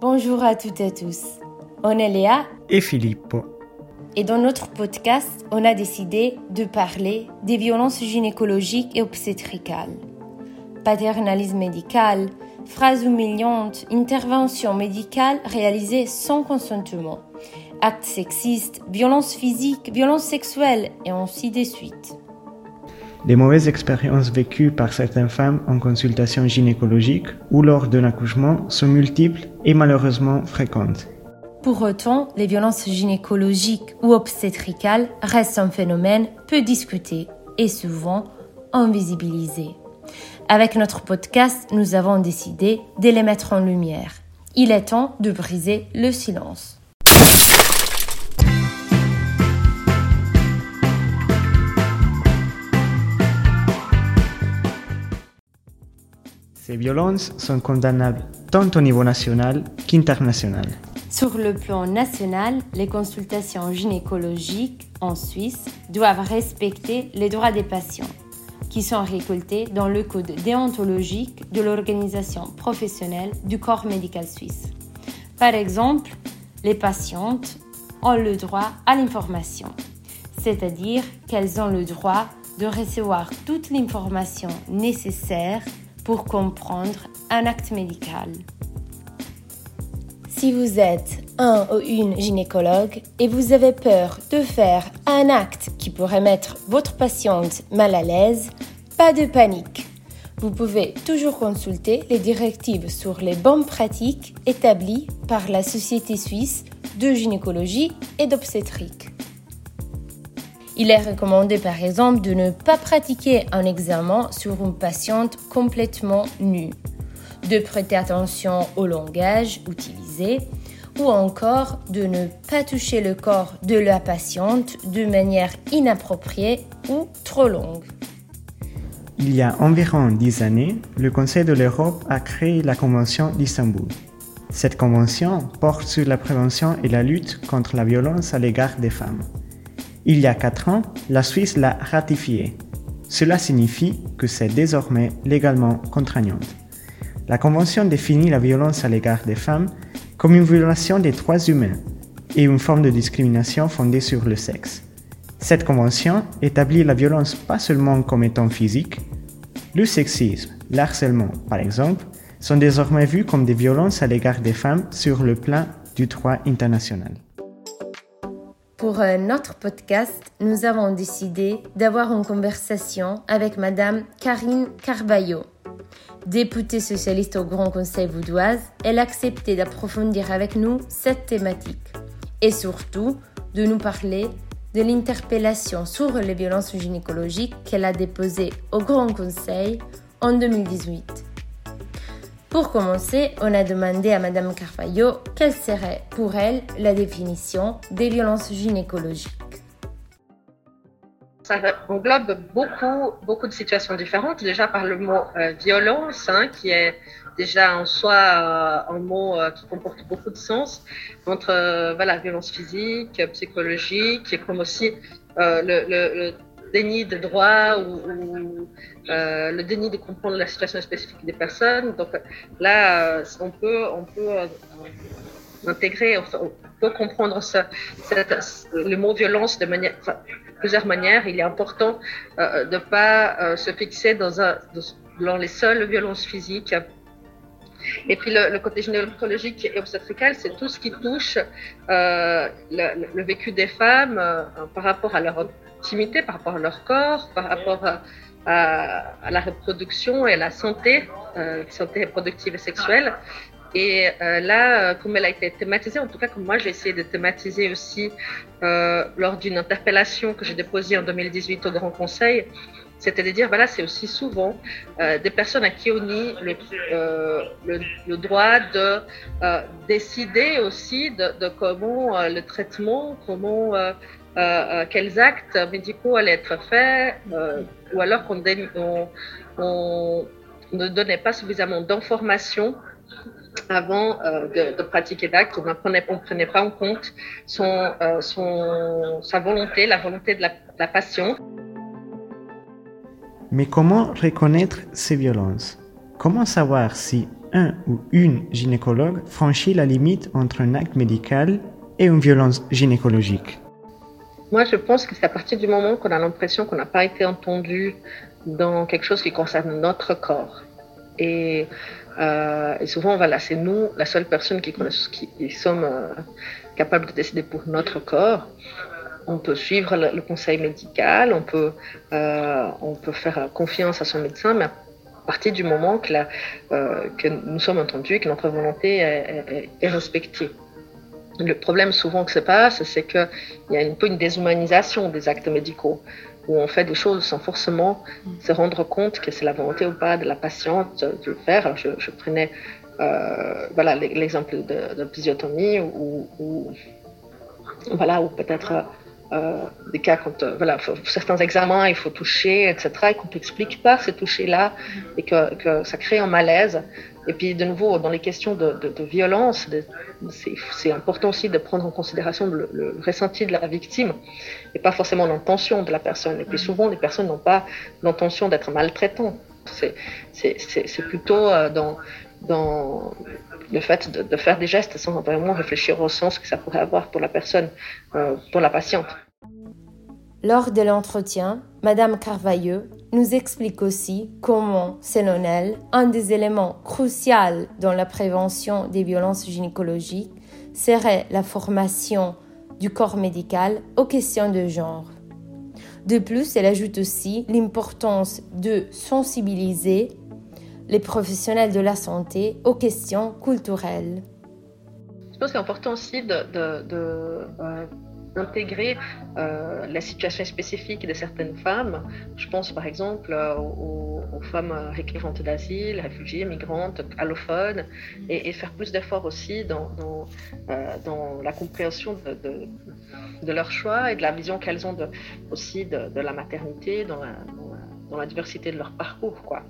Bonjour à toutes et tous. On est Léa et Filippo. Et dans notre podcast, on a décidé de parler des violences gynécologiques et obstétricales. Paternalisme médical, phrases humiliantes, interventions médicales réalisées sans consentement, actes sexistes, violences physiques, violences sexuelles et ainsi de suite. Les mauvaises expériences vécues par certaines femmes en consultation gynécologique ou lors d'un accouchement sont multiples et malheureusement fréquentes. Pour autant, les violences gynécologiques ou obstétricales restent un phénomène peu discuté et souvent invisibilisé. Avec notre podcast, nous avons décidé de les mettre en lumière. Il est temps de briser le silence. Ces violences sont condamnables tant au niveau national qu'international. Sur le plan national, les consultations gynécologiques en Suisse doivent respecter les droits des patients, qui sont récoltés dans le code déontologique de l'organisation professionnelle du corps médical suisse. Par exemple, les patientes ont le droit à l'information, c'est-à-dire qu'elles ont le droit de recevoir toute l'information nécessaire pour comprendre un acte médical. Si vous êtes un ou une gynécologue et vous avez peur de faire un acte qui pourrait mettre votre patiente mal à l'aise, pas de panique. Vous pouvez toujours consulter les directives sur les bonnes pratiques établies par la Société suisse de gynécologie et d'obstétrique. Il est recommandé par exemple de ne pas pratiquer un examen sur une patiente complètement nue, de prêter attention au langage utilisé ou encore de ne pas toucher le corps de la patiente de manière inappropriée ou trop longue. Il y a environ dix années, le Conseil de l'Europe a créé la Convention d'Istanbul. Cette convention porte sur la prévention et la lutte contre la violence à l'égard des femmes. Il y a quatre ans, la Suisse l'a ratifié. Cela signifie que c'est désormais légalement contraignant. La Convention définit la violence à l'égard des femmes comme une violation des droits humains et une forme de discrimination fondée sur le sexe. Cette convention établit la violence pas seulement comme étant physique, le sexisme, l'harcèlement par exemple, sont désormais vus comme des violences à l'égard des femmes sur le plan du droit international. Pour euh, notre podcast, nous avons décidé d'avoir une conversation avec Madame Karine Carballo. Députée socialiste au Grand Conseil vaudoise, elle a accepté d'approfondir avec nous cette thématique et surtout de nous parler de l'interpellation sur les violences gynécologiques qu'elle a déposée au Grand Conseil en 2018. Pour commencer, on a demandé à Madame Carvalho quelle serait pour elle la définition des violences gynécologiques. Ça englobe beaucoup, beaucoup de situations différentes. Déjà par le mot euh, violence, hein, qui est déjà en soi euh, un mot euh, qui comporte beaucoup de sens, entre voilà, violence physique, psychologique, comme aussi le déni de droit ou, euh, le déni de comprendre la situation spécifique des personnes. Donc là, euh, on peut, on peut euh, intégrer, on peut comprendre le mot violence de plusieurs manières. Il est important de ne pas se fixer dans, les seules violences physiques. Et puis le, côté gynécologique et obstétrical, c'est tout ce qui touche le, vécu des femmes par rapport à leur intimité, par rapport à leur corps, par rapport à, la reproduction et à la santé, euh, santé reproductive et sexuelle. Et euh, là, comme elle a été thématisée, en tout cas comme moi j'ai essayé de thématiser aussi euh, lors d'une interpellation que j'ai déposée en 2018 au Grand Conseil, c'était de dire, voilà, c'est aussi souvent des personnes à qui on nie le, droit de décider aussi de comment le traitement, comment euh, euh, quels actes médicaux allaient être faits, euh, ou alors qu'on ne donnait pas suffisamment d'informations avant de, pratiquer l'acte, on ne prenait, pas en compte sa volonté, la volonté de la, de la patiente. Mais comment reconnaître ces violences? Comment savoir si un ou une gynécologue franchit la limite entre un acte médical et une violence gynécologique? Moi, je pense que c'est à partir du moment qu'on a l'impression qu'on n'a pas été entendu dans quelque chose qui concerne notre corps. Et, euh, souvent, voilà, c'est nous, la seule personne qui, sommes euh, capables de décider pour notre corps. On peut suivre le, conseil médical, on peut, euh, on peut faire confiance à son médecin, mais à partir du moment que, que nous sommes entendus et que notre volonté est respectée. Le problème souvent que se passe, c'est qu'il y a un peu une déshumanisation des actes médicaux où on fait des choses sans forcément se rendre compte que c'est la volonté ou pas de la patiente de le faire. je, prenais euh, voilà l'exemple de, de physiotomie ou, voilà ou peut-être euh, des cas quand euh, voilà certains examens il faut toucher etc et qu'on t'explique pas ce toucher là et que, que, ça crée un malaise et puis de nouveau dans les questions de, de, violence c'est important aussi de prendre en considération le, le, ressenti de la victime et pas forcément l'intention de la personne. Et puis souvent les personnes n'ont pas l'intention d'être maltraitantes. C'est plutôt euh, dans dans le fait de, faire des gestes sans vraiment réfléchir au sens que ça pourrait avoir pour la personne, euh, pour la patiente. Lors de l'entretien, Madame Carvailleux nous explique aussi comment, selon elle, un des éléments cruciaux dans la prévention des violences gynécologiques serait la formation du corps médical aux questions de genre. De plus, elle ajoute aussi l'importance de sensibiliser les professionnels de la santé aux questions culturelles. Je pense que c'est important aussi de, euh, la situation spécifique de certaines femmes. Je pense par exemple euh, aux, femmes requérantes d'asile, réfugiées, migrantes, allophones, et, faire plus d'efforts aussi dans, dans, euh, la compréhension de, de, leur choix et de la vision qu'elles ont aussi de, la maternité diversité de leur parcours. Quoi.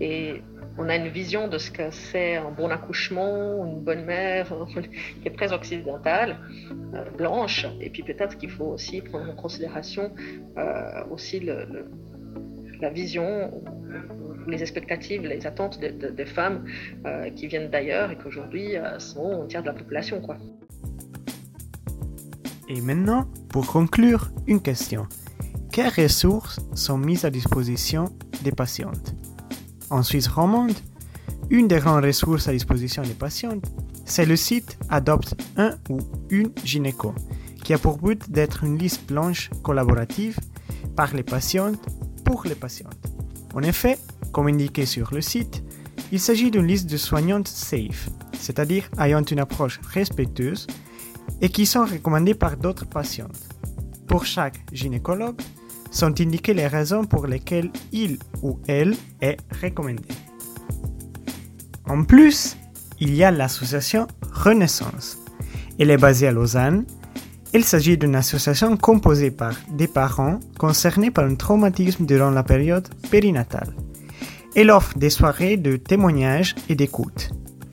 Et on a une vision de ce que c'est un bon accouchement, une bonne mère, qui est très occidentale, euh, blanche. Et puis peut-être qu'il faut aussi prendre en considération euh, aussi la vision, les expectatives, les attentes des femmes euh, qui viennent d'ailleurs et qu'aujourd'hui sont un tiers de la population. Quoi. Et maintenant, pour conclure, une question. Quelles ressources sont mises à disposition des patientes En Suisse romande, une des grandes ressources à disposition des patientes, c'est le site Adopte un ou une gynéco, qui a pour but d'être une liste blanche collaborative par les patientes pour les patientes. En effet, comme indiqué sur le site, il s'agit d'une liste de soignantes safe, c'est-à-dire ayant une approche respectueuse et qui sont recommandées par d'autres patientes. Pour chaque gynécologue, sont indiquées les raisons pour lesquelles il ou elle est recommandé. En plus, il y a l'association Renaissance. Elle est basée à Lausanne. Il s'agit d'une association composée par des parents concernés par un traumatisme durant la période périnatale. Elle offre des soirées de témoignages et d'écoute.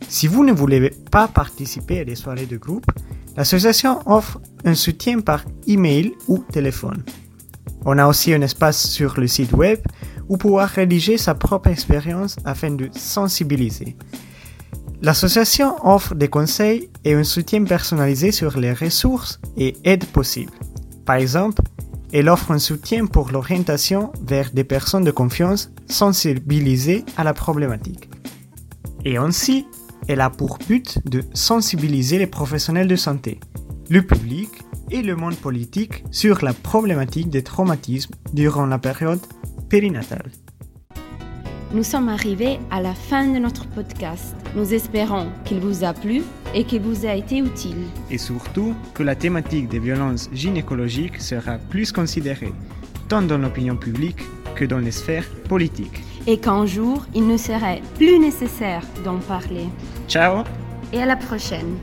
Si vous ne voulez pas participer à des soirées de groupe, l'association offre un soutien par email ou téléphone. On a aussi un espace sur le site web où pouvoir rédiger sa propre expérience afin de sensibiliser. L'association offre des conseils et un soutien personnalisé sur les ressources et aides possibles. Par exemple, elle offre un soutien pour l'orientation vers des personnes de confiance sensibilisées à la problématique. Et ainsi, elle a pour but de sensibiliser les professionnels de santé, le public et le monde politique sur la problématique des traumatismes durant la période périnatale. Nous sommes arrivés à la fin de notre podcast. Nous espérons qu'il vous a plu et qu'il vous a été utile. Et surtout que la thématique des violences gynécologiques sera plus considérée, tant dans l'opinion publique que dans les sphères politiques. Et qu'un jour, il ne serait plus nécessaire d'en parler. Ciao Et à la prochaine.